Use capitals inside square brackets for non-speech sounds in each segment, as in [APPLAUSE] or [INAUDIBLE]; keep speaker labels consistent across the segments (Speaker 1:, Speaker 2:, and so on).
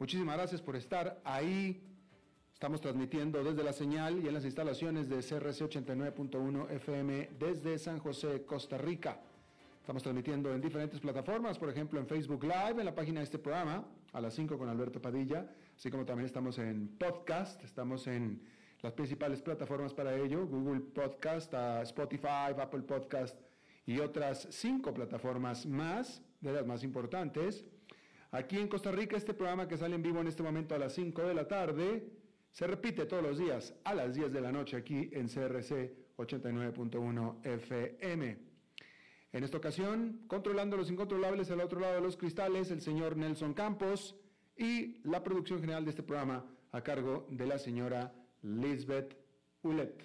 Speaker 1: Muchísimas gracias por estar ahí. Estamos transmitiendo desde la señal y en las instalaciones de CRC 89.1 FM desde San José, Costa Rica. Estamos transmitiendo en diferentes plataformas, por ejemplo en Facebook Live, en la página de este programa, a las 5 con Alberto Padilla, así como también estamos en podcast, estamos en las principales plataformas para ello, Google Podcast, Spotify, Apple Podcast y otras cinco plataformas más, de las más importantes. Aquí en Costa Rica, este programa que sale en vivo en este momento a las 5 de la tarde, se repite todos los días a las 10 de la noche aquí en CRC 89.1 FM. En esta ocasión, controlando los incontrolables al otro lado de los cristales, el señor Nelson Campos y la producción general de este programa a cargo de la señora Lisbeth Ulet.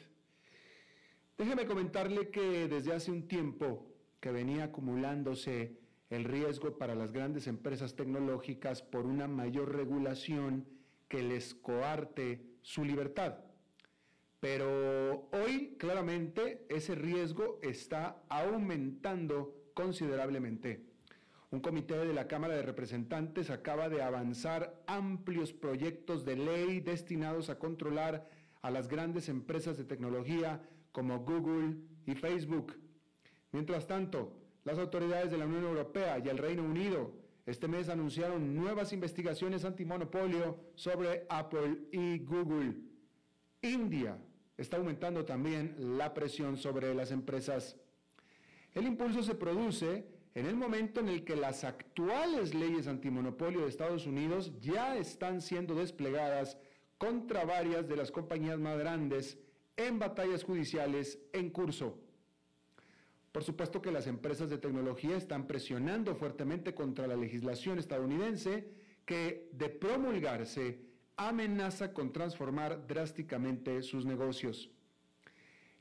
Speaker 1: Déjeme comentarle que desde hace un tiempo que venía acumulándose el riesgo para las grandes empresas tecnológicas por una mayor regulación que les coarte su libertad. Pero hoy claramente ese riesgo está aumentando considerablemente. Un comité de la Cámara de Representantes acaba de avanzar amplios proyectos de ley destinados a controlar a las grandes empresas de tecnología como Google y Facebook. Mientras tanto, las autoridades de la Unión Europea y el Reino Unido este mes anunciaron nuevas investigaciones antimonopolio sobre Apple y Google. India está aumentando también la presión sobre las empresas. El impulso se produce en el momento en el que las actuales leyes antimonopolio de Estados Unidos ya están siendo desplegadas contra varias de las compañías más grandes en batallas judiciales en curso. Por supuesto que las empresas de tecnología están presionando fuertemente contra la legislación estadounidense que, de promulgarse, amenaza con transformar drásticamente sus negocios.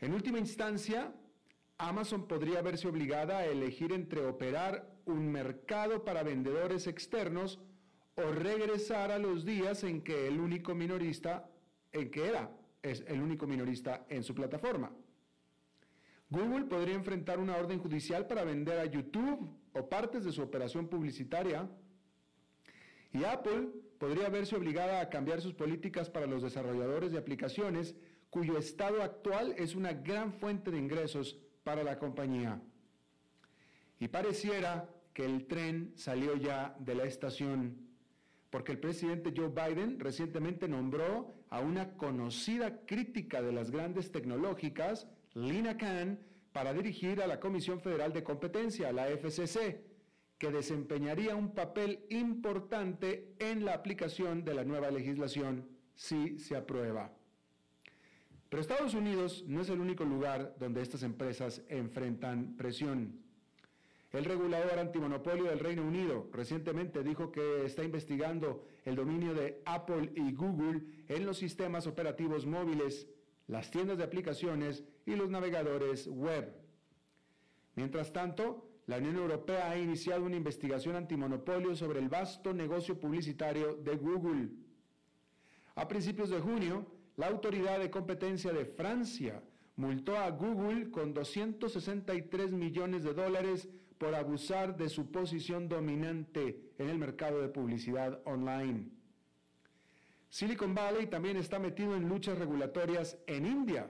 Speaker 1: En última instancia, Amazon podría verse obligada a elegir entre operar un mercado para vendedores externos o regresar a los días en que el único minorista, en que era es el único minorista en su plataforma. Google podría enfrentar una orden judicial para vender a YouTube o partes de su operación publicitaria. Y Apple podría verse obligada a cambiar sus políticas para los desarrolladores de aplicaciones cuyo estado actual es una gran fuente de ingresos para la compañía. Y pareciera que el tren salió ya de la estación, porque el presidente Joe Biden recientemente nombró a una conocida crítica de las grandes tecnológicas Lina Khan para dirigir a la Comisión Federal de Competencia, la FCC, que desempeñaría un papel importante en la aplicación de la nueva legislación si se aprueba. Pero Estados Unidos no es el único lugar donde estas empresas enfrentan presión. El regulador antimonopolio del Reino Unido recientemente dijo que está investigando el dominio de Apple y Google en los sistemas operativos móviles las tiendas de aplicaciones y los navegadores web. Mientras tanto, la Unión Europea ha iniciado una investigación antimonopolio sobre el vasto negocio publicitario de Google. A principios de junio, la Autoridad de Competencia de Francia multó a Google con 263 millones de dólares por abusar de su posición dominante en el mercado de publicidad online. Silicon Valley también está metido en luchas regulatorias en India.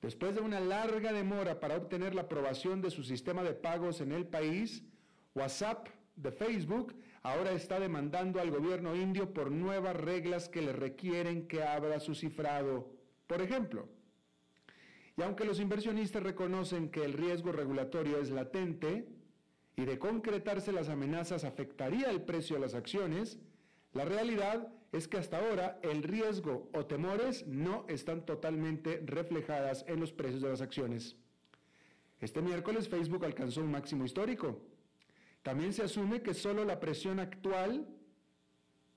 Speaker 1: Después de una larga demora para obtener la aprobación de su sistema de pagos en el país, WhatsApp de Facebook ahora está demandando al gobierno indio por nuevas reglas que le requieren que abra su cifrado. Por ejemplo, y aunque los inversionistas reconocen que el riesgo regulatorio es latente y de concretarse las amenazas afectaría el precio de las acciones, la realidad es que hasta ahora el riesgo o temores no están totalmente reflejadas en los precios de las acciones. Este miércoles Facebook alcanzó un máximo histórico. También se asume que solo la presión actual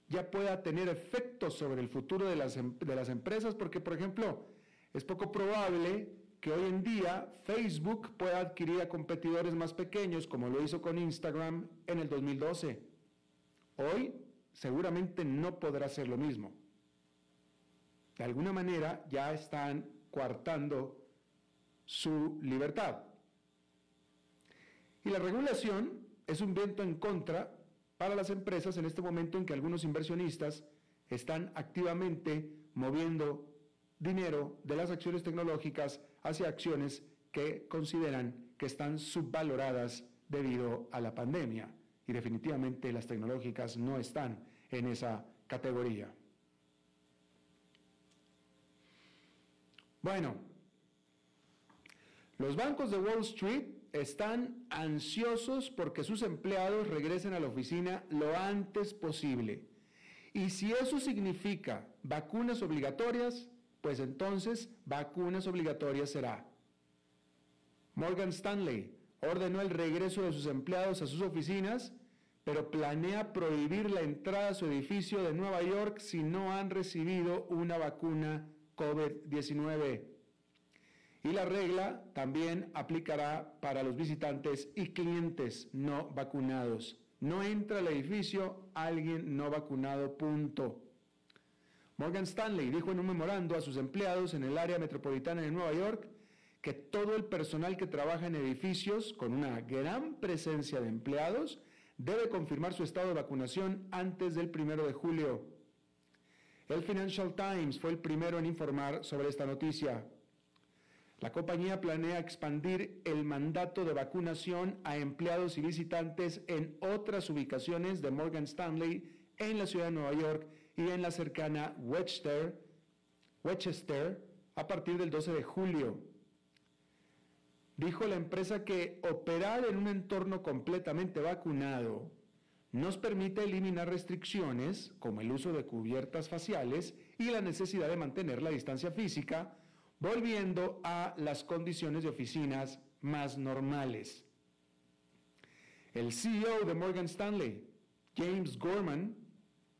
Speaker 1: ya pueda tener efectos sobre el futuro de las, em, de las empresas, porque, por ejemplo, es poco probable que hoy en día Facebook pueda adquirir a competidores más pequeños, como lo hizo con Instagram en el 2012. Hoy seguramente no podrá ser lo mismo. De alguna manera ya están coartando su libertad. Y la regulación es un viento en contra para las empresas en este momento en que algunos inversionistas están activamente moviendo dinero de las acciones tecnológicas hacia acciones que consideran que están subvaloradas debido a la pandemia. Y definitivamente las tecnológicas no están en esa categoría. Bueno, los bancos de Wall Street están ansiosos porque sus empleados regresen a la oficina lo antes posible. Y si eso significa vacunas obligatorias, pues entonces vacunas obligatorias será. Morgan Stanley ordenó el regreso de sus empleados a sus oficinas, pero planea prohibir la entrada a su edificio de Nueva York si no han recibido una vacuna COVID-19. Y la regla también aplicará para los visitantes y clientes no vacunados. No entra al edificio alguien no vacunado, punto. Morgan Stanley dijo en un memorando a sus empleados en el área metropolitana de Nueva York que todo el personal que trabaja en edificios con una gran presencia de empleados debe confirmar su estado de vacunación antes del primero de julio. El Financial Times fue el primero en informar sobre esta noticia. La compañía planea expandir el mandato de vacunación a empleados y visitantes en otras ubicaciones de Morgan Stanley en la ciudad de Nueva York y en la cercana Westchester, Westchester a partir del 12 de julio. Dijo la empresa que operar en un entorno completamente vacunado nos permite eliminar restricciones como el uso de cubiertas faciales y la necesidad de mantener la distancia física, volviendo a las condiciones de oficinas más normales. El CEO de Morgan Stanley, James Gorman,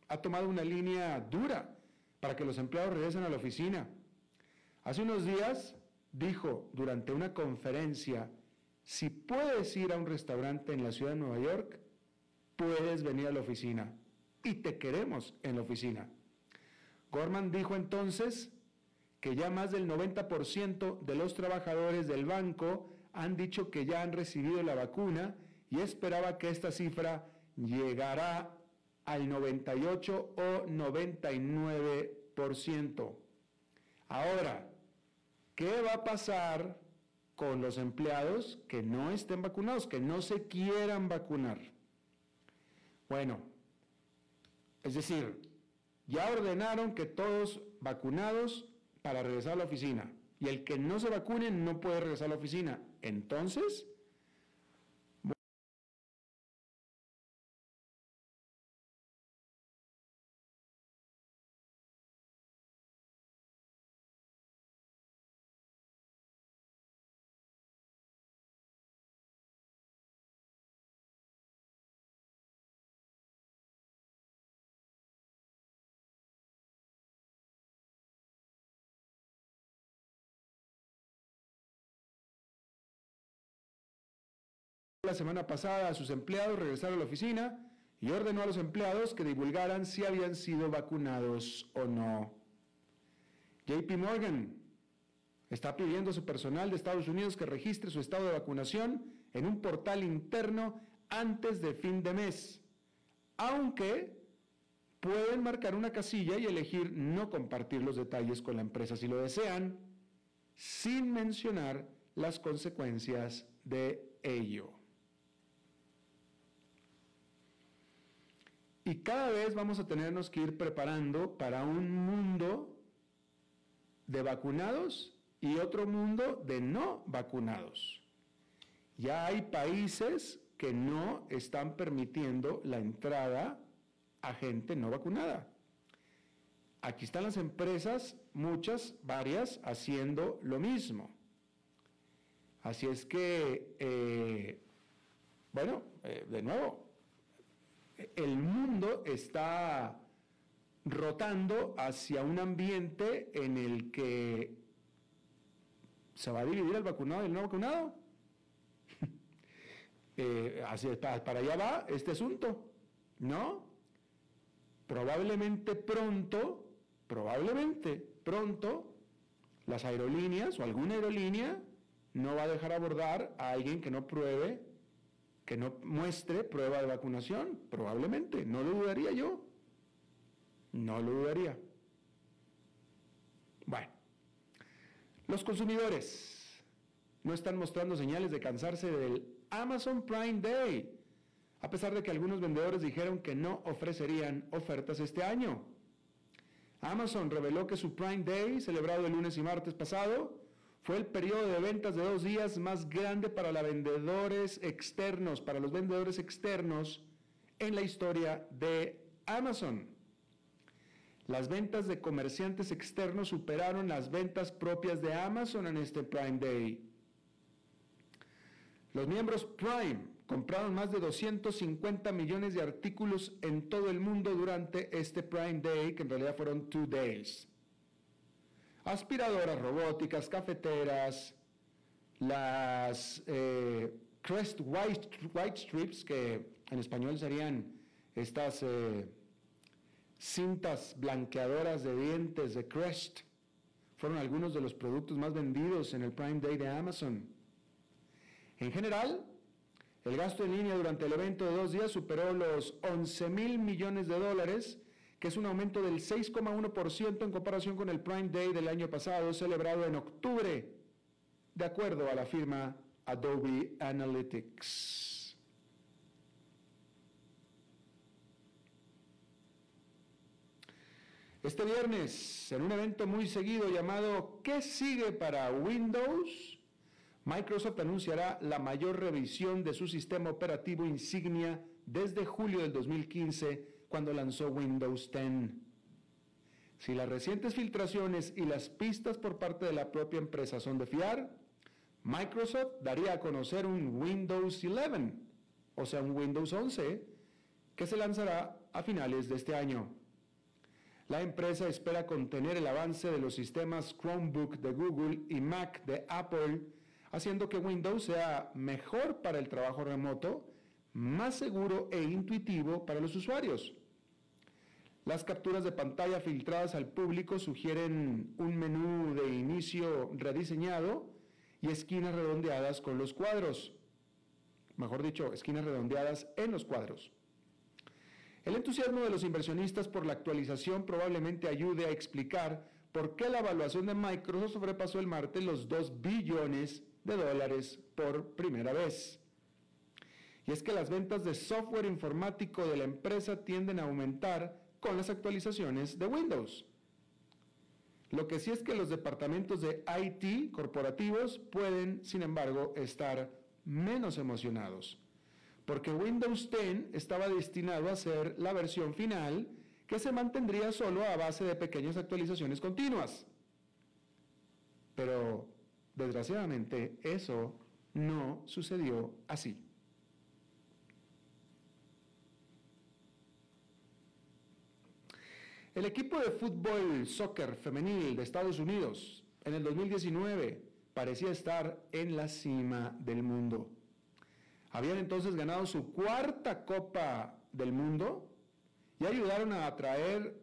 Speaker 1: ha tomado una línea dura para que los empleados regresen a la oficina. Hace unos días dijo durante una conferencia, si puedes ir a un restaurante en la ciudad de Nueva York, puedes venir a la oficina y te queremos en la oficina. Gorman dijo entonces que ya más del 90% de los trabajadores del banco han dicho que ya han recibido la vacuna y esperaba que esta cifra llegara al 98 o 99%. Ahora, ¿qué va a pasar con los empleados que no estén vacunados, que no se quieran vacunar? Bueno, es decir, ya ordenaron que todos vacunados para regresar a la oficina. Y el que no se vacune no puede regresar a la oficina. Entonces, la semana pasada a sus empleados regresar a la oficina y ordenó a los empleados que divulgaran si habían sido vacunados o no. JP Morgan está pidiendo a su personal de Estados Unidos que registre su estado de vacunación en un portal interno antes de fin de mes, aunque pueden marcar una casilla y elegir no compartir los detalles con la empresa si lo desean, sin mencionar las consecuencias de ello. Y cada vez vamos a tenernos que ir preparando para un mundo de vacunados y otro mundo de no vacunados. Ya hay países que no están permitiendo la entrada a gente no vacunada. Aquí están las empresas, muchas, varias, haciendo lo mismo. Así es que, eh, bueno, eh, de nuevo, el mundo está rotando hacia un ambiente en el que se va a dividir el vacunado y el no vacunado. [LAUGHS] Eh, para allá va este asunto, ¿no? Probablemente pronto probablemente pronto las aerolíneas o alguna aerolínea no va a dejar abordar a alguien que no pruebe, que no muestre prueba de vacunación. Probablemente, no lo dudaría yo. No lo dudaría. Bueno, los consumidores no están mostrando señales de cansarse del Amazon Prime Day, a pesar de que algunos vendedores dijeron que no ofrecerían ofertas este año. Amazon reveló que su Prime Day, celebrado el lunes y martes pasado, fue el periodo de ventas de dos días más grande para los vendedores externos, para los vendedores externos en la historia de Amazon. Las ventas de comerciantes externos superaron las ventas propias de Amazon en este Prime Day. Los miembros Prime compraron más de 250 millones de artículos en todo el mundo durante este Prime Day, que en realidad fueron two days. Aspiradoras robóticas, cafeteras, las eh, Crest White, White, Strips, que en español serían estas eh, cintas blanqueadoras de dientes de Crest, fueron algunos de los productos más vendidos en el Prime Day de Amazon. En general, el gasto en línea durante el evento de dos días superó los 11 mil millones de dólares, que es un aumento del 6,1% en comparación con el Prime Day del año pasado, celebrado en octubre, de acuerdo a la firma Adobe Analytics. Este viernes, en un evento muy seguido llamado ¿Qué sigue para Windows? Microsoft anunciará la mayor revisión de su sistema operativo insignia desde julio del 2015, cuando lanzó Windows 10. Si las recientes filtraciones y las pistas por parte de la propia empresa son de fiar, Microsoft daría a conocer un Windows 11, o sea, un Windows 11, que se lanzará a finales de este año. La empresa espera contener el avance de los sistemas Chromebook de Google y Mac de Apple haciendo que Windows sea mejor para el trabajo remoto, más seguro e intuitivo para los usuarios. Las capturas de pantalla filtradas al público sugieren un menú de inicio rediseñado y esquinas redondeadas con los cuadros. Mejor dicho, esquinas redondeadas en los cuadros. El entusiasmo de los inversionistas por la actualización probablemente ayude a explicar por qué la evaluación de Microsoft sobrepasó el martes los 2 billones de dólares por primera vez. Y es que las ventas de software informático de la empresa tienden a aumentar con las actualizaciones de Windows. Lo que sí es que los departamentos de IT corporativos pueden, sin embargo, estar menos emocionados, porque Windows 10 estaba destinado a ser la versión final que se mantendría solo a base de pequeñas actualizaciones continuas. Pero Desgraciadamente, eso no sucedió así. El equipo de fútbol soccer femenil de Estados Unidos en el 2019 parecía estar en la cima del mundo. Habían entonces ganado su cuarta Copa del Mundo y ayudaron a atraer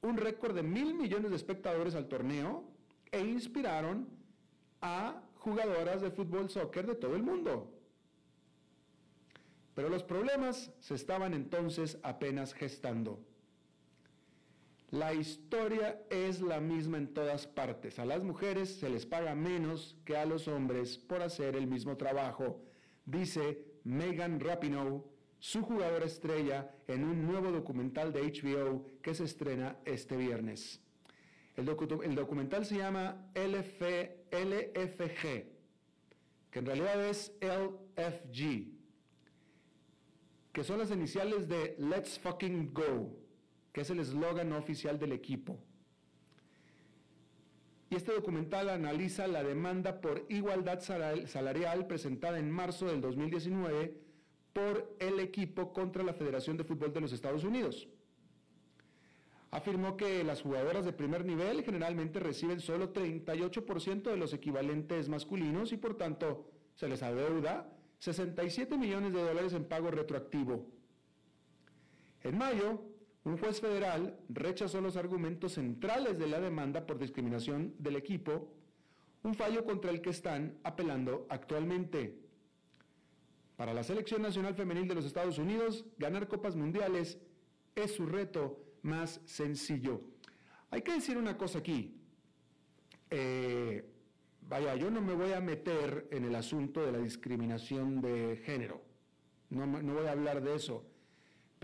Speaker 1: un récord de mil millones de espectadores al torneo e inspiraron a jugadoras de fútbol soccer de todo el mundo. Pero los problemas se estaban entonces apenas gestando. La historia es la misma en todas partes. A las mujeres se les paga menos que a los hombres por hacer el mismo trabajo, dice Megan Rapinoe, su jugadora estrella, en un nuevo documental de HBO que se estrena este viernes. El, documental se llama LFG, que en realidad es LFG. que son las iniciales de Let's Fucking Go, que es el eslogan oficial del equipo. Y este documental analiza la demanda por igualdad salarial presentada en marzo del 2019 por el equipo contra la Federación de Fútbol de los Estados Unidos. Afirmó que las jugadoras de primer nivel generalmente reciben solo 38% de los equivalentes masculinos y por tanto se les adeuda 67 millones de dólares en pago retroactivo. En mayo, un juez federal rechazó los argumentos centrales de la demanda por discriminación del equipo, un fallo contra el que están apelando actualmente. Para la Selección Nacional Femenil de los Estados Unidos, ganar copas mundiales es su reto más sencillo. Hay que decir una cosa aquí. Eh, vaya, yo no me voy a meter en el asunto de la discriminación de género. No, no voy a hablar de eso.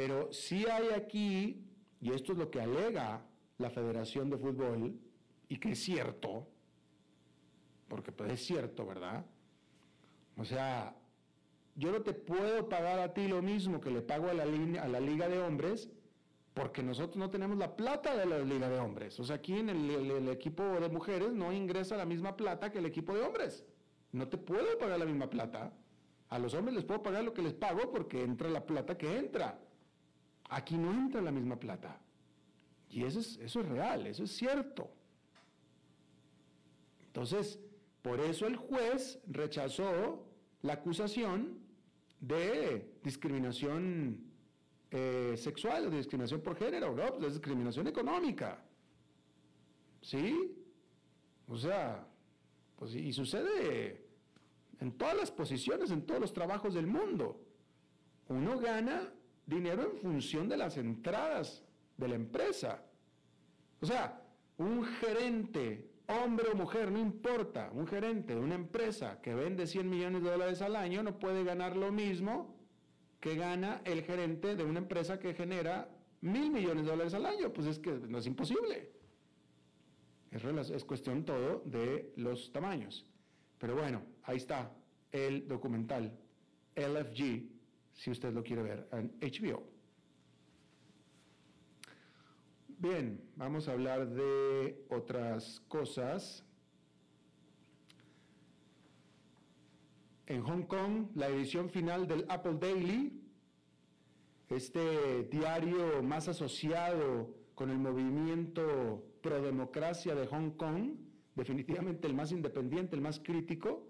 Speaker 1: Pero sí hay aquí, y esto es lo que alega la Federación de Fútbol, y que es cierto, porque pues es cierto, ¿verdad? O sea, yo no te puedo pagar a ti lo mismo que le pago a la, a la Liga de Hombres, porque nosotros no tenemos la plata de la Liga de Hombres. O sea, aquí en el, el, equipo de mujeres no ingresa la misma plata que el equipo de hombres. No te puedo pagar la misma plata. A los hombres les puedo pagar lo que les pago porque entra la plata que entra. Aquí no entra la misma plata. Y eso es, eso es real, eso es cierto. Entonces, por eso el juez rechazó la acusación de discriminación eh, sexual de discriminación por género, ¿no? Pues es discriminación económica. ¿Sí? O sea, pues y sucede en todas las posiciones, en todos los trabajos del mundo. Uno gana dinero en función de las entradas de la empresa. O sea, un gerente, hombre o mujer, no importa, un gerente de una empresa que vende 100 millones de dólares al año no puede ganar lo mismo que gana el gerente de una empresa que genera mil millones de dólares al año. Pues es que no es imposible. Es, es cuestión todo de los tamaños. Pero bueno, ahí está el documental LFG si usted lo quiere ver en HBO. Bien, vamos a hablar de otras cosas. En Hong Kong, la edición final del Apple Daily, este diario más asociado con el movimiento pro democracia de Hong Kong, definitivamente el más independiente, el más crítico,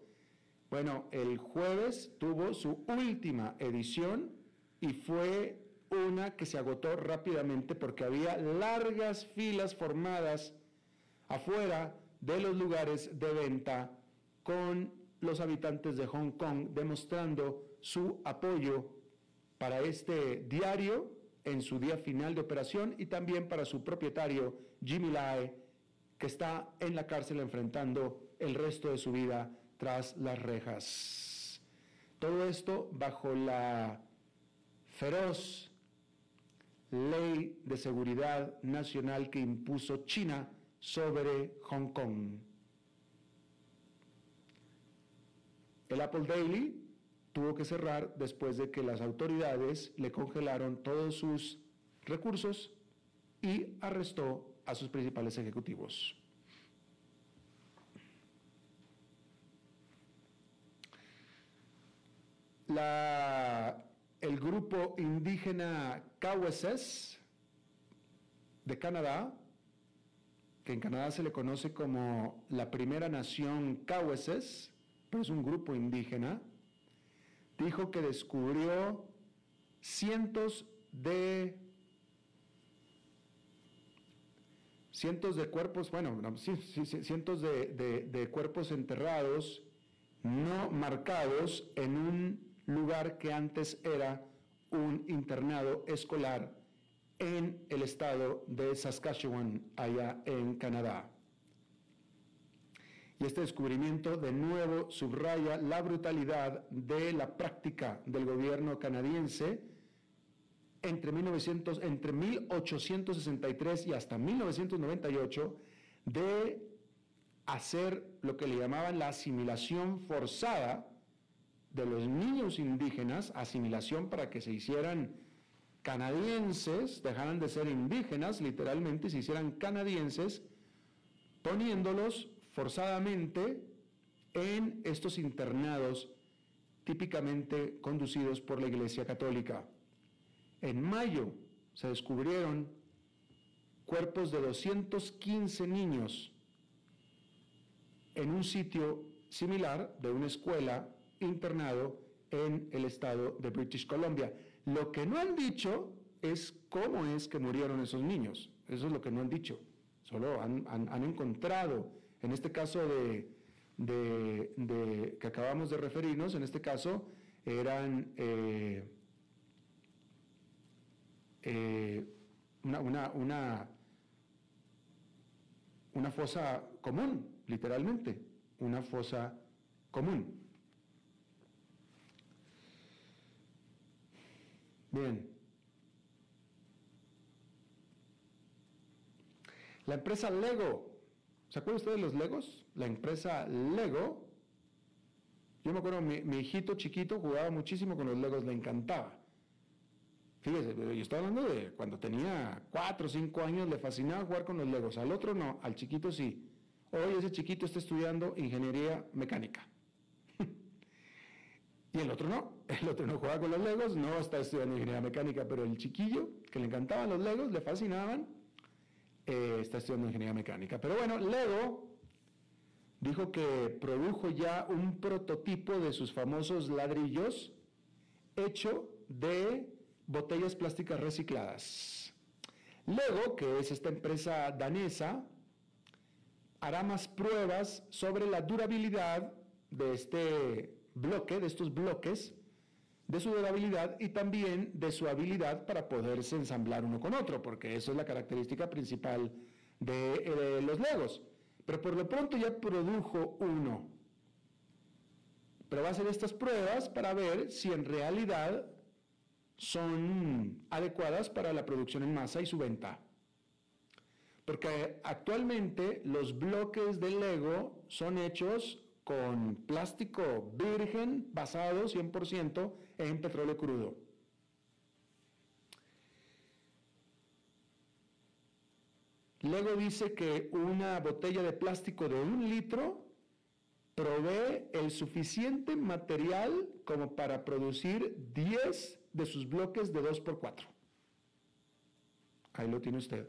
Speaker 1: bueno, el jueves tuvo su última edición y fue una que se agotó rápidamente porque había largas filas formadas afuera de los lugares de venta con los habitantes de Hong Kong demostrando su apoyo para este diario en su día final de operación y también para su propietario Jimmy Lai, que está en la cárcel enfrentando el resto de su vida tras las rejas. Todo esto bajo la feroz ley de seguridad nacional que impuso China sobre Hong Kong. El Apple Daily tuvo que cerrar después de que las autoridades le congelaron todos sus recursos y arrestó a sus principales ejecutivos. El grupo indígena Kaweses de Canadá, que en Canadá se le conoce como la primera nación Kaweses, pero es un grupo indígena, dijo que descubrió cientos de cientos de cuerpos, bueno, cientos de cuerpos enterrados no marcados en un lugar que antes era un internado escolar en el estado de Saskatchewan, allá en Canadá. Y este descubrimiento de nuevo subraya la brutalidad de la práctica del gobierno canadiense entre, 1900, entre 1863 y hasta 1998 de hacer lo que le llamaban la asimilación forzada de los niños indígenas, asimilación para que se hicieran canadienses, dejaran de ser indígenas literalmente se hicieran canadienses, poniéndolos forzadamente en estos internados típicamente conducidos por la Iglesia Católica. En mayo se descubrieron cuerpos de 215 niños en un sitio similar de una escuela internado en el estado de British Columbia. Lo que no han dicho es cómo es que murieron esos niños. Eso es lo que no han dicho. Solo han, encontrado, en este caso de, que acabamos de referirnos, en este caso eran eh, eh, una, una, una fosa común, literalmente, una fosa común. Bien. La empresa Lego, ¿se acuerdan ustedes de los Legos? La empresa Lego, yo me acuerdo, mi, hijito chiquito jugaba muchísimo con los Legos, le encantaba. Fíjese, yo estoy hablando de cuando tenía 4 o 5 años, le fascinaba jugar con los Legos. Al otro no, al chiquito sí. Hoy ese chiquito está estudiando ingeniería mecánica. Y el otro no. El otro no juega con los Legos, no está estudiando ingeniería mecánica, pero el chiquillo, que le encantaban los Legos, le fascinaban, eh, está estudiando ingeniería mecánica. Pero bueno, Lego dijo que produjo ya un prototipo de sus famosos ladrillos hecho de botellas plásticas recicladas. Lego, que es esta empresa danesa, hará más pruebas sobre la durabilidad de este bloque, de estos bloques, de su durabilidad y también de su habilidad para poderse ensamblar uno con otro, porque eso es la característica principal de, los Legos. Pero por lo pronto ya produjo uno. Pero va a hacer estas pruebas para ver si en realidad son adecuadas para la producción en masa y su venta. Porque actualmente los bloques de Lego son hechos con plástico virgen basado 100% en petróleo crudo. Lego dice que una botella de plástico de un litro provee el suficiente material como para producir 10 de sus bloques de 2x4. Ahí lo tiene usted.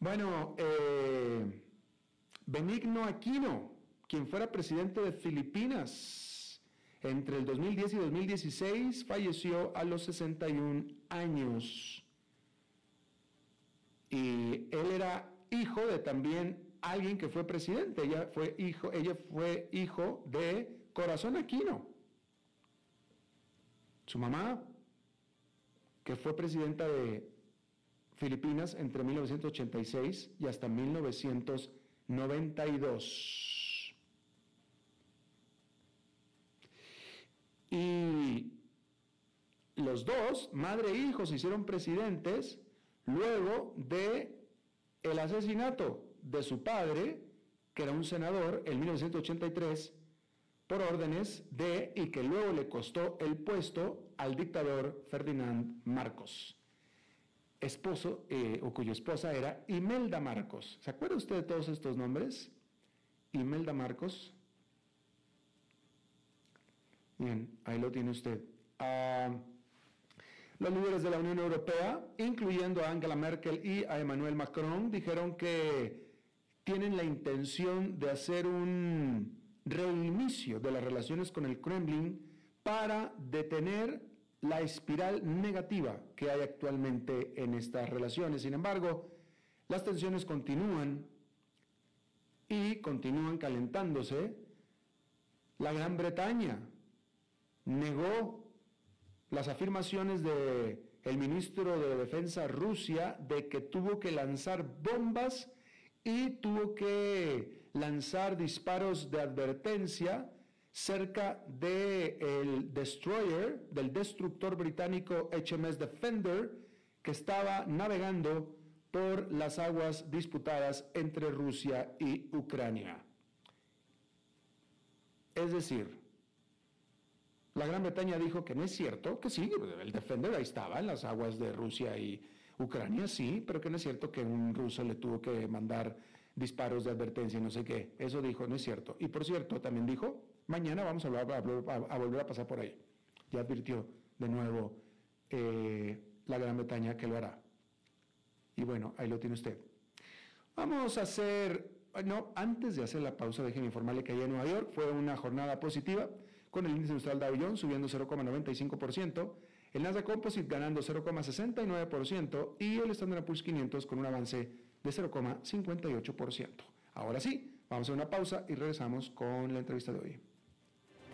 Speaker 1: Bueno, eh, Benigno Aquino, quien fuera presidente de Filipinas entre el 2010 y 2016, falleció a los 61 años. Y él era hijo de también alguien que fue presidente. Ella fue hijo, ella fue hijo de Corazón Aquino. Su mamá, que fue presidenta de Filipinas entre 1986 y hasta 1992. Y los dos, madre e hijo, se hicieron presidentes luego de el asesinato de su padre, que era un senador, en 1983, por órdenes de, y que luego le costó el puesto al dictador Ferdinand Marcos esposo, eh, o cuya esposa era Imelda Marcos. ¿Se acuerda usted de todos estos nombres? Imelda Marcos. Bien, ahí lo tiene usted. Ah, los líderes de la Unión Europea, incluyendo a Angela Merkel y a Emmanuel Macron, dijeron que tienen la intención de hacer un reinicio de las relaciones con el Kremlin para detener la espiral negativa que hay actualmente en estas relaciones. Sin embargo, las tensiones continúan y continúan calentándose. La Gran Bretaña negó las afirmaciones del el ministro de Defensa Rusia de que tuvo que lanzar bombas y tuvo que lanzar disparos de advertencia cerca del destroyer, del destructor británico HMS Defender, que estaba navegando por las aguas disputadas entre Rusia y Ucrania. Es decir, la Gran Bretaña dijo que no es cierto, que sí, el Defender ahí estaba en las aguas de Rusia y Ucrania, sí, pero que no es cierto que un ruso le tuvo que mandar disparos de advertencia y no sé qué. Eso dijo, no es cierto. Y por cierto, también dijo, mañana vamos a, volver a pasar por ahí. Ya advirtió de nuevo eh, la Gran Bretaña que lo hará. Y bueno, ahí lo tiene usted. Vamos a hacer, no, antes de hacer la pausa, déjenme informarle que allá en Nueva York fue una jornada positiva, con el índice industrial Dow Jones subiendo 0,95%, el Nasdaq Composite ganando 0,69% y el Standard Poor's 500 con un avance de 0,58%. Ahora sí, vamos a una pausa y regresamos con la entrevista de hoy.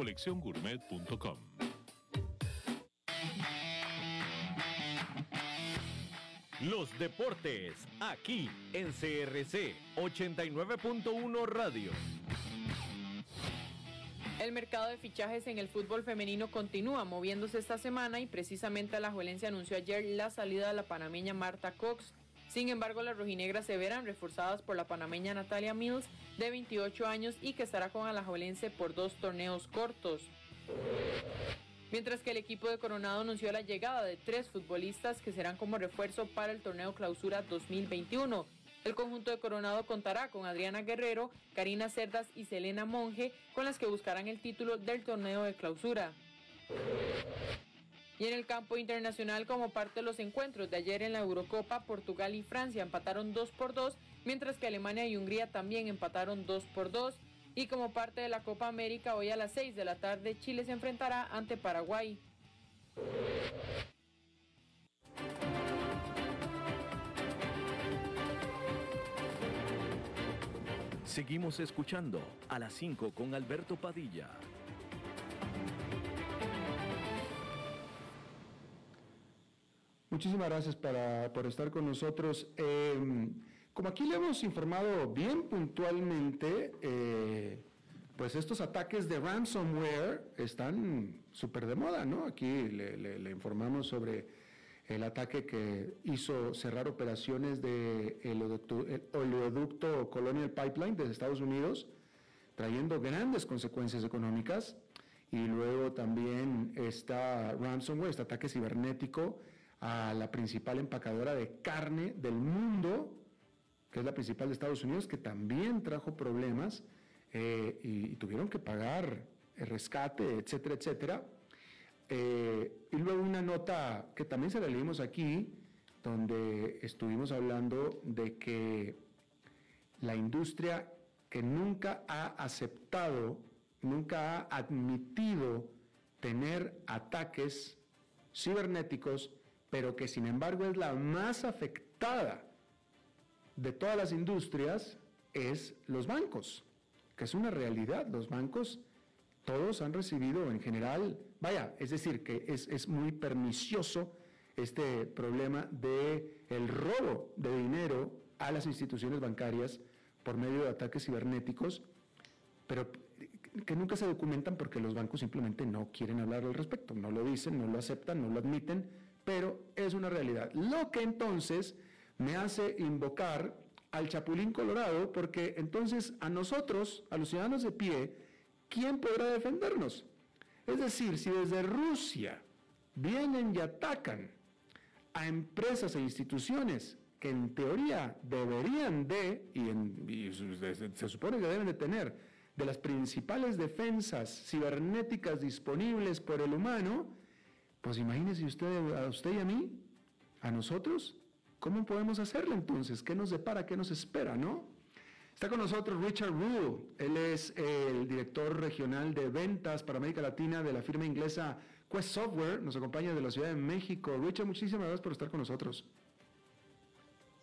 Speaker 2: Colecciongourmet.com.
Speaker 3: Los deportes, aquí en CRC 89.1 Radio.
Speaker 4: El mercado de fichajes en el fútbol femenino continúa moviéndose esta semana y precisamente la Juelense anunció ayer la salida de la panameña Marta Cox sin embargo, las rojinegras se verán reforzadas por la panameña Natalia Mills, de 28 años y que estará con Alajuelense por dos torneos cortos. Mientras que el equipo de Coronado anunció la llegada de tres futbolistas que serán como refuerzo para el torneo Clausura 2021. El conjunto de Coronado contará con Adriana Guerrero, Karina Cerdas y Selena Monge, con las que buscarán el título del torneo de Clausura. Y en el campo internacional, como parte de los encuentros de ayer en la Eurocopa, Portugal y Francia empataron 2 por 2, mientras que Alemania y Hungría también empataron 2 por 2. Y como parte de la Copa América, hoy a las 6 de la tarde, Chile se enfrentará ante Paraguay.
Speaker 3: Seguimos escuchando a las 5 con Alberto Padilla.
Speaker 1: Muchísimas gracias por estar con nosotros. Em, como aquí le hemos informado bien puntualmente, eh, pues estos ataques de ransomware están súper de moda, ¿no? Aquí le, informamos sobre el ataque que hizo cerrar operaciones del de oleoducto Colonial Pipeline desde Estados Unidos, trayendo grandes consecuencias económicas. Y luego también está ransomware, este ataque cibernético a la principal empacadora de carne del mundo, que es la principal de Estados Unidos, que también trajo problemas eh, y, tuvieron que pagar el rescate, etcétera, etcétera. Eh, y luego una nota que también se la leímos aquí, donde estuvimos hablando de que la industria que nunca ha aceptado, nunca ha admitido tener ataques cibernéticos, pero que sin embargo es la más afectada de todas las industrias, es los bancos, que es una realidad. Los bancos todos han recibido en general, vaya, es decir, que es, muy pernicioso este problema de robo de dinero a las instituciones bancarias por medio de ataques cibernéticos, pero que nunca se documentan porque los bancos simplemente no quieren hablar al respecto, no lo dicen, no lo aceptan, no lo admiten, pero es una realidad. Lo que entonces me hace invocar al Chapulín Colorado, porque entonces a nosotros, a los ciudadanos de pie, ¿quién podrá defendernos? Es decir, si desde Rusia vienen y atacan a empresas e instituciones que en teoría deberían de, y, se supone que deben de tener, de las principales defensas cibernéticas disponibles por el humano, pues imagínese usted, a usted y a mí, a nosotros, ¿cómo podemos hacerlo entonces? ¿Qué nos depara? ¿Qué nos espera? ¿No? Está con nosotros Richard Rule. Él es el director regional de ventas para América Latina de la firma inglesa Quest Software. Nos acompaña de la Ciudad de México. Richard, muchísimas gracias por estar con nosotros.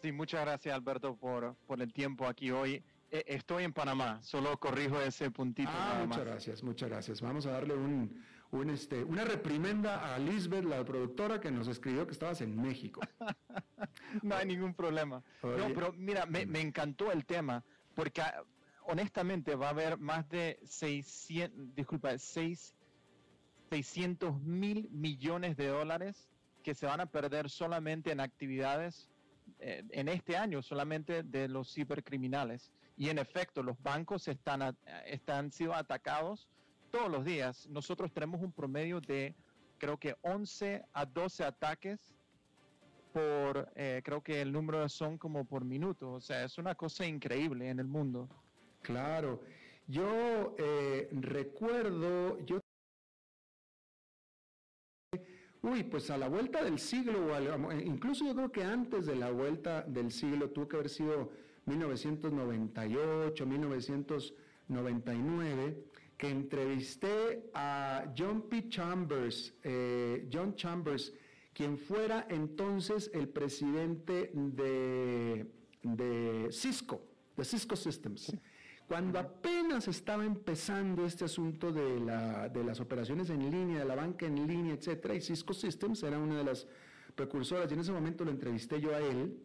Speaker 5: Sí, muchas gracias Alberto por, por el tiempo aquí hoy. Eh, estoy en Panamá, solo corrijo ese puntito.
Speaker 1: Ah, muchas gracias, muchas gracias. Vamos a darle un, un, este, una reprimenda a Lisbeth, la productora, que nos escribió que estabas en México. [LAUGHS]
Speaker 5: no hay ningún problema. No, pero mira, me, me, encantó el tema, porque ah, honestamente va a haber más de 600, disculpa, 6, 600 mil millones de dólares que se van a perder solamente en actividades eh, en este año, solamente de los cibercriminales. Y en efecto, los bancos están, están sido atacados todos los días. Nosotros tenemos un promedio de creo que 11 a 12 ataques por, eh, creo que el número son como por minuto. O sea, es una cosa increíble en el mundo.
Speaker 1: Claro. Yo eh, recuerdo, yo Uy, pues a la vuelta del siglo, incluso yo creo que antes de la vuelta del siglo, tuvo que haber sido 1998, 1999, que entrevisté a John P. Chambers, eh, John Chambers, quien fuera entonces el presidente de, de Cisco, de Cisco Systems. Cuando apenas estaba empezando este asunto de, las operaciones en línea, de la banca en línea, etcétera, y Cisco Systems era una de las precursoras, y en ese momento lo entrevisté yo a él,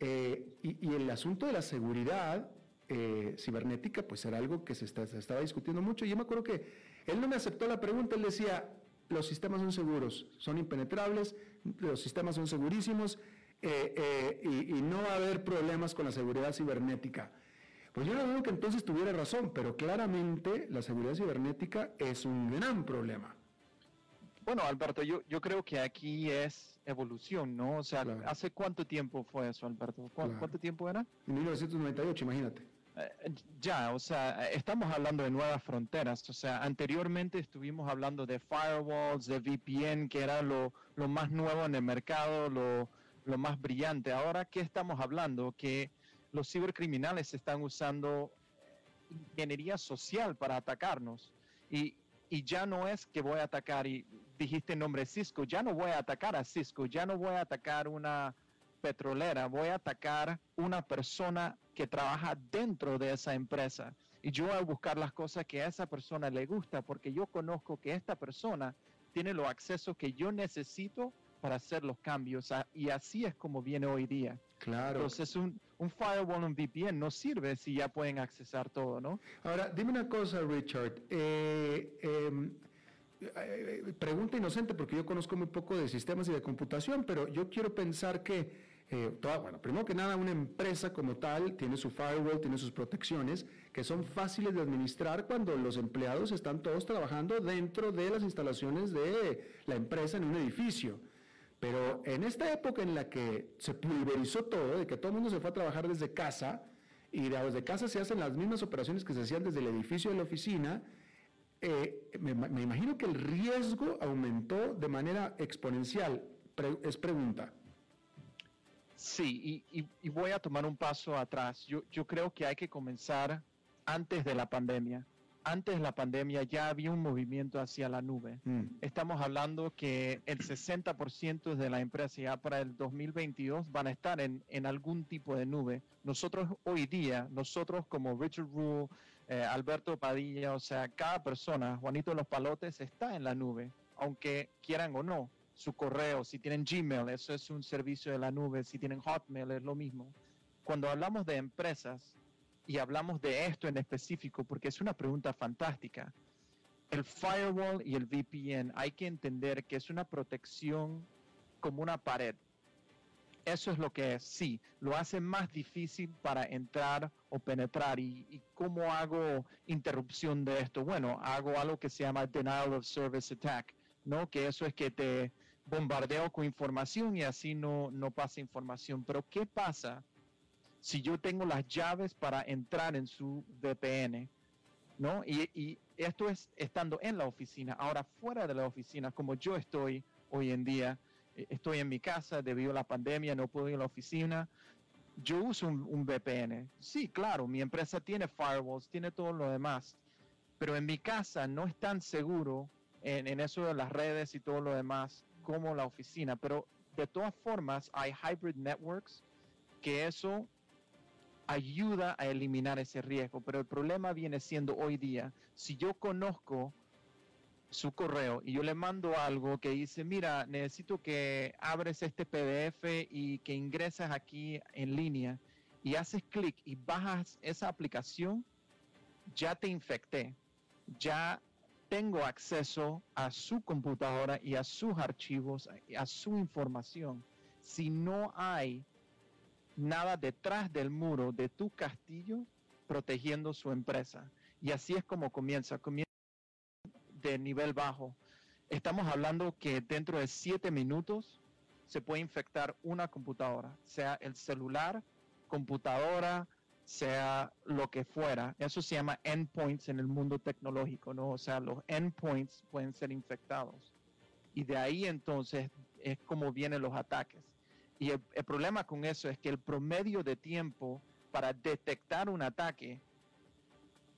Speaker 1: eh, y, el asunto de la seguridad eh, cibernética, pues era algo que se, estaba discutiendo mucho. Y yo me acuerdo que él no me aceptó la pregunta, él decía, los sistemas son seguros, son impenetrables, los sistemas son segurísimos eh, y, y, no va a haber problemas con la seguridad cibernética. Pues yo no digo que entonces tuviera razón, pero claramente la seguridad cibernética es un gran problema.
Speaker 5: Bueno, Alberto, yo, yo creo que aquí es evolución, ¿no? O sea, ¿hace cuánto tiempo fue eso, Alberto? ¿Cuánto tiempo era?
Speaker 1: En 1998, imagínate.
Speaker 5: Eh, ya, o sea, estamos hablando de nuevas fronteras. O sea, anteriormente estuvimos hablando de firewalls, de VPN, que era lo, lo más nuevo en el mercado, lo, lo más brillante. Ahora, ¿qué estamos hablando? Que los cibercriminales están usando ingeniería social para atacarnos. Y, ya no es que voy a atacar, y dijiste el nombre Cisco, ya no voy a atacar a Cisco, ya no voy a atacar una petrolera, voy a atacar una persona que trabaja dentro de esa empresa. Y yo voy a buscar las cosas que a esa persona le gusta, porque yo conozco que esta persona tiene los accesos que yo necesito para hacer los cambios. Y así es como viene hoy día.
Speaker 1: Claro.
Speaker 5: Entonces un, un firewall, un VPN no sirve si ya pueden accesar todo, ¿no?
Speaker 1: Ahora, dime una cosa, Richard. Eh, em, eh, pregunta inocente porque yo conozco muy poco de sistemas y de computación, pero yo quiero pensar que, eh, bueno, primero que nada, una empresa como tal tiene su firewall, tiene sus protecciones que son fáciles de administrar cuando los empleados están todos trabajando dentro de las instalaciones de la empresa en un edificio. Pero en esta época en la que se pulverizó todo, de que todo el mundo se fue a trabajar desde casa, y desde casa se hacen las mismas operaciones que se hacían desde el edificio de la oficina, eh, me, imagino que el riesgo aumentó de manera exponencial. es pregunta.
Speaker 5: Sí, y, voy a tomar un paso atrás. Yo, yo creo que hay que comenzar antes de la pandemia antes de la pandemia ya había un movimiento hacia la nube. Mm. Estamos hablando que el 60% de la empresa ya para el 2022 van a estar en, algún tipo de nube. Nosotros hoy día, nosotros como Richard Rule, eh, Alberto Padilla, o sea, cada persona, Juanito Los Palotes, está en la nube, aunque quieran o no. Su correo, si tienen Gmail, eso es un servicio de la nube, si tienen Hotmail, es lo mismo. Cuando hablamos de empresas, y hablamos de esto en específico porque es una pregunta fantástica. El firewall y el VPN hay que entender que es una protección como una pared. Eso es lo que es, sí, lo hace más difícil para entrar o penetrar. ¿Y, cómo hago interrupción de esto? Bueno, hago algo que se llama denial of service attack, ¿no? Que eso es que te bombardeo con información y así no, no pasa información. Pero ¿qué pasa si yo tengo las llaves para entrar en su VPN, ¿no? Y, esto es estando en la oficina. Ahora, fuera de la oficina, como yo estoy hoy en día, eh, estoy en mi casa debido a la pandemia, no puedo ir a la oficina. Yo uso un, VPN. Sí, claro, mi empresa tiene firewalls, tiene todo lo demás, pero en mi casa no es tan seguro en, en eso de las redes y todo lo demás como la oficina. Pero de todas formas, hay hybrid networks que eso ayuda a eliminar ese riesgo, pero el problema viene siendo hoy día, si yo conozco su correo y yo le mando algo que dice, mira, necesito que abres este PDF y que ingresas aquí en línea y haces clic y bajas esa aplicación, ya te infecté, ya tengo acceso a su computadora y a sus archivos, a su información. Si no hay nada detrás del muro de tu castillo protegiendo su empresa. Y así es como comienza. Comienza de nivel bajo. Estamos hablando que dentro de siete minutos se puede infectar una computadora, sea el celular, computadora, sea lo que fuera. Eso se llama endpoints en el mundo tecnológico, ¿no? O sea, los endpoints pueden ser infectados. Y de ahí entonces es como vienen los ataques. Y el, problema con eso es que el promedio de tiempo para detectar un ataque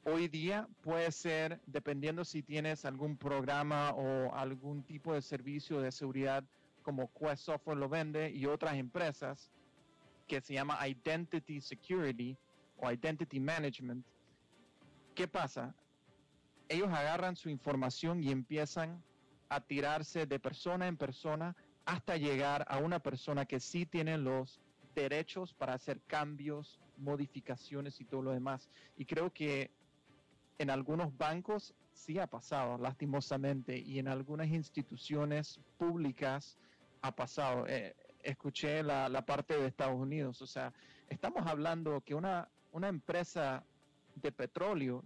Speaker 5: hoy día puede ser, dependiendo si tienes algún programa o algún tipo de servicio de seguridad como Quest Software lo vende y otras empresas que se llama Identity Security o Identity Management. ¿Qué pasa? Ellos agarran su información y empiezan a tirarse de persona en persona hasta llegar a una persona que sí tiene los derechos para hacer cambios, modificaciones y todo lo demás. Y creo que en algunos bancos sí ha pasado, lastimosamente, y en algunas instituciones públicas ha pasado. Eh, escuché la, la, parte de Estados Unidos, o sea, estamos hablando que una, una empresa de petróleo,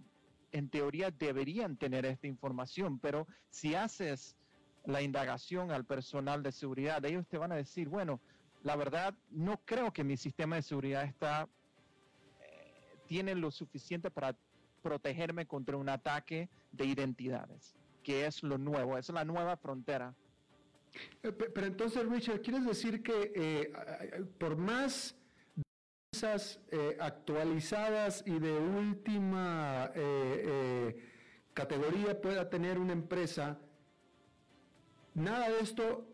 Speaker 5: en teoría, deberían tener esta información, pero si haces la indagación al personal de seguridad, ellos te van a decir, bueno, la verdad, no creo que mi sistema de seguridad está, eh, tiene lo suficiente para protegerme contra un ataque de identidades, que es lo nuevo, es la nueva frontera.
Speaker 1: Eh, pero entonces, Richard, ¿quieres decir que eh, por más actualizadas y de última categoría pueda tener una empresa, Nada de esto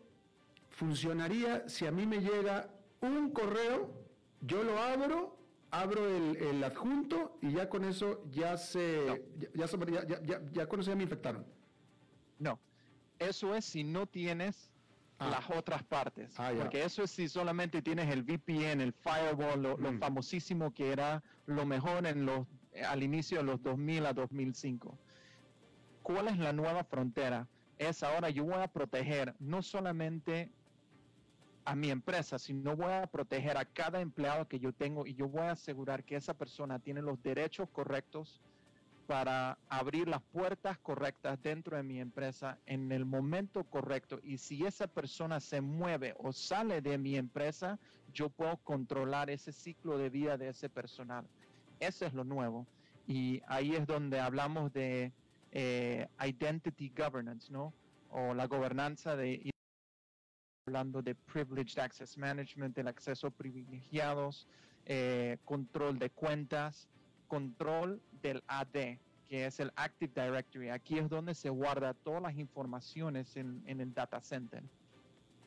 Speaker 1: funcionaría si a mí me llega un correo, yo lo abro, abro el, adjunto y ya con eso ya se, ya, ya, con eso ya me infectaron.
Speaker 5: No, eso es si no tienes ah. las otras partes. Ah, porque eso es si solamente tienes el VPN, el firewall, lo, lo, mm. famosísimo que era lo mejor en los, al inicio de los 2000 a 2005. ¿Cuál es la nueva frontera? es ahora yo voy a proteger no solamente a mi empresa, sino voy a proteger a cada empleado que yo tengo y yo voy a asegurar que esa persona tiene los derechos correctos para abrir las puertas correctas dentro de mi empresa en el momento correcto. Y si esa persona se mueve o sale de mi empresa, yo puedo controlar ese ciclo de vida de ese personal. Eso es lo nuevo. Y ahí es donde hablamos de eh, identity governance, ¿no? O la gobernanza de hablando de privileged access management, el acceso privilegiados, eh, control de cuentas, control del AD, que es el Active Directory. Aquí es donde se guarda todas las informaciones en, el data center.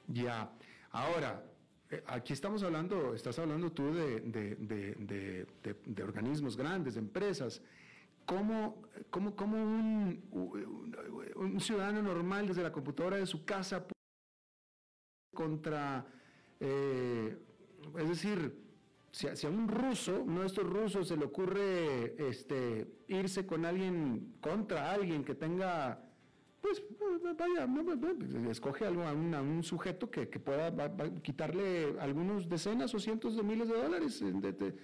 Speaker 1: Ya, ahora, eh, aquí estamos hablando, estás hablando tú de, de organismos grandes, de empresas. ¿Cómo, cómo, cómo un, un, ciudadano normal desde la computadora de su casa contra, eh, es decir, si a, un ruso, uno de estos rusos, se le ocurre este, irse con alguien, contra alguien que tenga, pues vaya, escoge a un, a un sujeto que, que pueda quitarle algunos decenas o cientos de miles de dólares. De,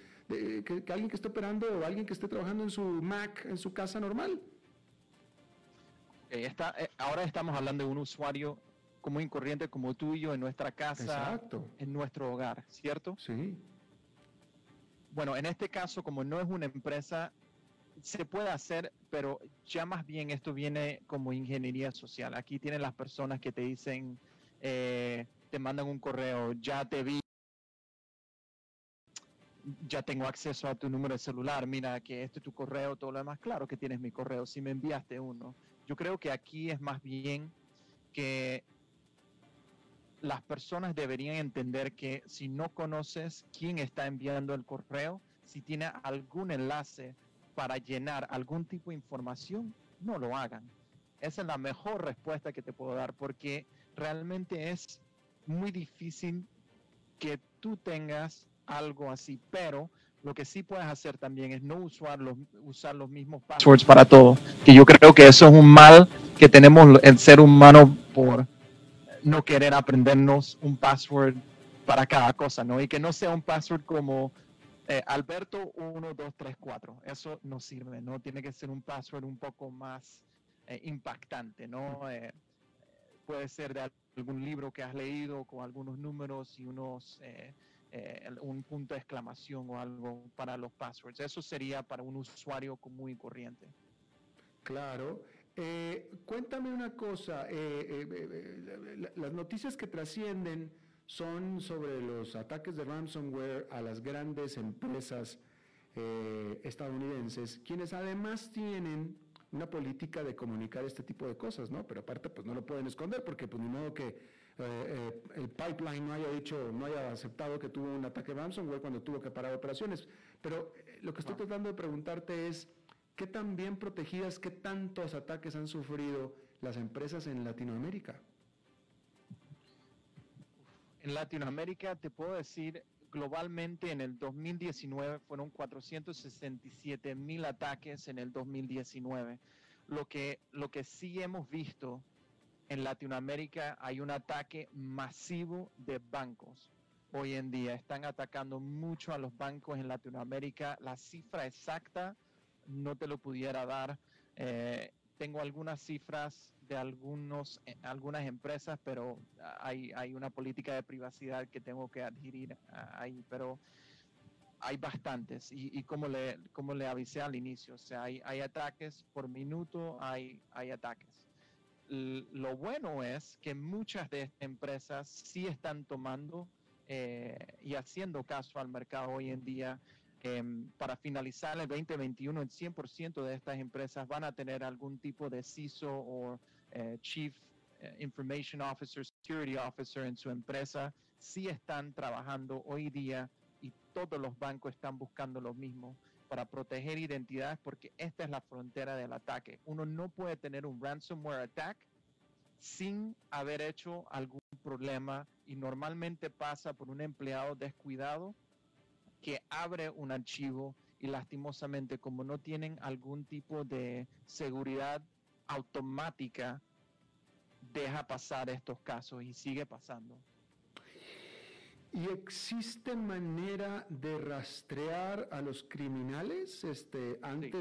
Speaker 1: que, alguien que esté operando o alguien que esté trabajando en su Mac, en su casa normal.
Speaker 5: eh, ahora estamos hablando de un usuario común y corriente como tuyo en nuestra casa, en nuestro hogar, ¿cierto?
Speaker 1: Sí.
Speaker 5: Bueno, en este caso, como no es una empresa, se puede hacer, pero ya más bien esto viene como ingeniería social. Aquí tienen las personas que te dicen, eh, te mandan un correo, ya te vi ya tengo acceso a tu número de celular, mira que este es tu correo, todo lo demás, claro que tienes mi correo, si me enviaste uno. Yo creo que aquí es más bien que las personas deberían entender que si no conoces quién está enviando el correo, si tiene algún enlace para llenar algún tipo de información, no lo hagan. Esa es la mejor respuesta que te puedo dar porque realmente es muy difícil que tú tengas algo así, pero lo que sí puedes hacer también es no usar los, usar los mismos passwords para todo, que yo creo que eso es un mal que tenemos el ser humano por no querer aprendernos un password para cada cosa, ¿no? Y que no sea un password como eh, Alberto 1234, eso no sirve, ¿no? Tiene que ser un password un poco más eh, impactante, ¿no? Eh, puede ser de algún libro que has leído con algunos números y unos un punto de exclamación o algo para los passwords. Eso sería para un usuario común y corriente.
Speaker 1: Claro. Cuéntame una cosa, las noticias que trascienden son sobre los ataques de ransomware a las grandes empresas eh, estadounidenses, quienes además tienen una política de comunicar este tipo de cosas, ¿no? Pero aparte, pues no lo pueden esconder porque, pues ni modo que eh, eh, el pipeline no haya dicho, no haya aceptado que tuvo un ataque ransomware cuando tuvo que parar operaciones. Pero lo que estoy tratando de preguntarte es, ¿qué tan bien protegidas, qué tantos ataques han sufrido las empresas en Latinoamérica?
Speaker 5: En Latinoamérica te puedo decir, globalmente en el 2019 fueron 467 mil ataques en el 2019. Lo que, lo que sí hemos visto en Latinoamérica hay un ataque masivo de bancos. Hoy en día están atacando mucho a los bancos en Latinoamérica. La cifra exacta no te lo pudiera dar. Eh, tengo algunas cifras de algunos, eh, algunas empresas, pero hay, hay una política de privacidad que tengo que adquirir ahí, pero hay bastantes y, y como, le, como le avisé al inicio, o sea, hay, hay ataques por minuto, hay, hay ataques. lo bueno es que muchas de estas empresas sí están tomando eh, y haciendo caso al mercado hoy en día Em, para finalizar el 2021, el 100% de estas empresas van a tener algún tipo de CISO o eh, Chief eh, Information Officer, Security Officer en su empresa. Sí están trabajando hoy día y todos los bancos están buscando lo mismo para proteger identidades porque esta es la frontera del ataque. Uno no puede tener un ransomware attack sin haber hecho algún problema y normalmente pasa por un empleado descuidado que abre un archivo y lastimosamente como no tienen algún tipo de seguridad automática, deja pasar estos casos y sigue pasando.
Speaker 1: ¿Y existe manera de rastrear a los criminales este, antes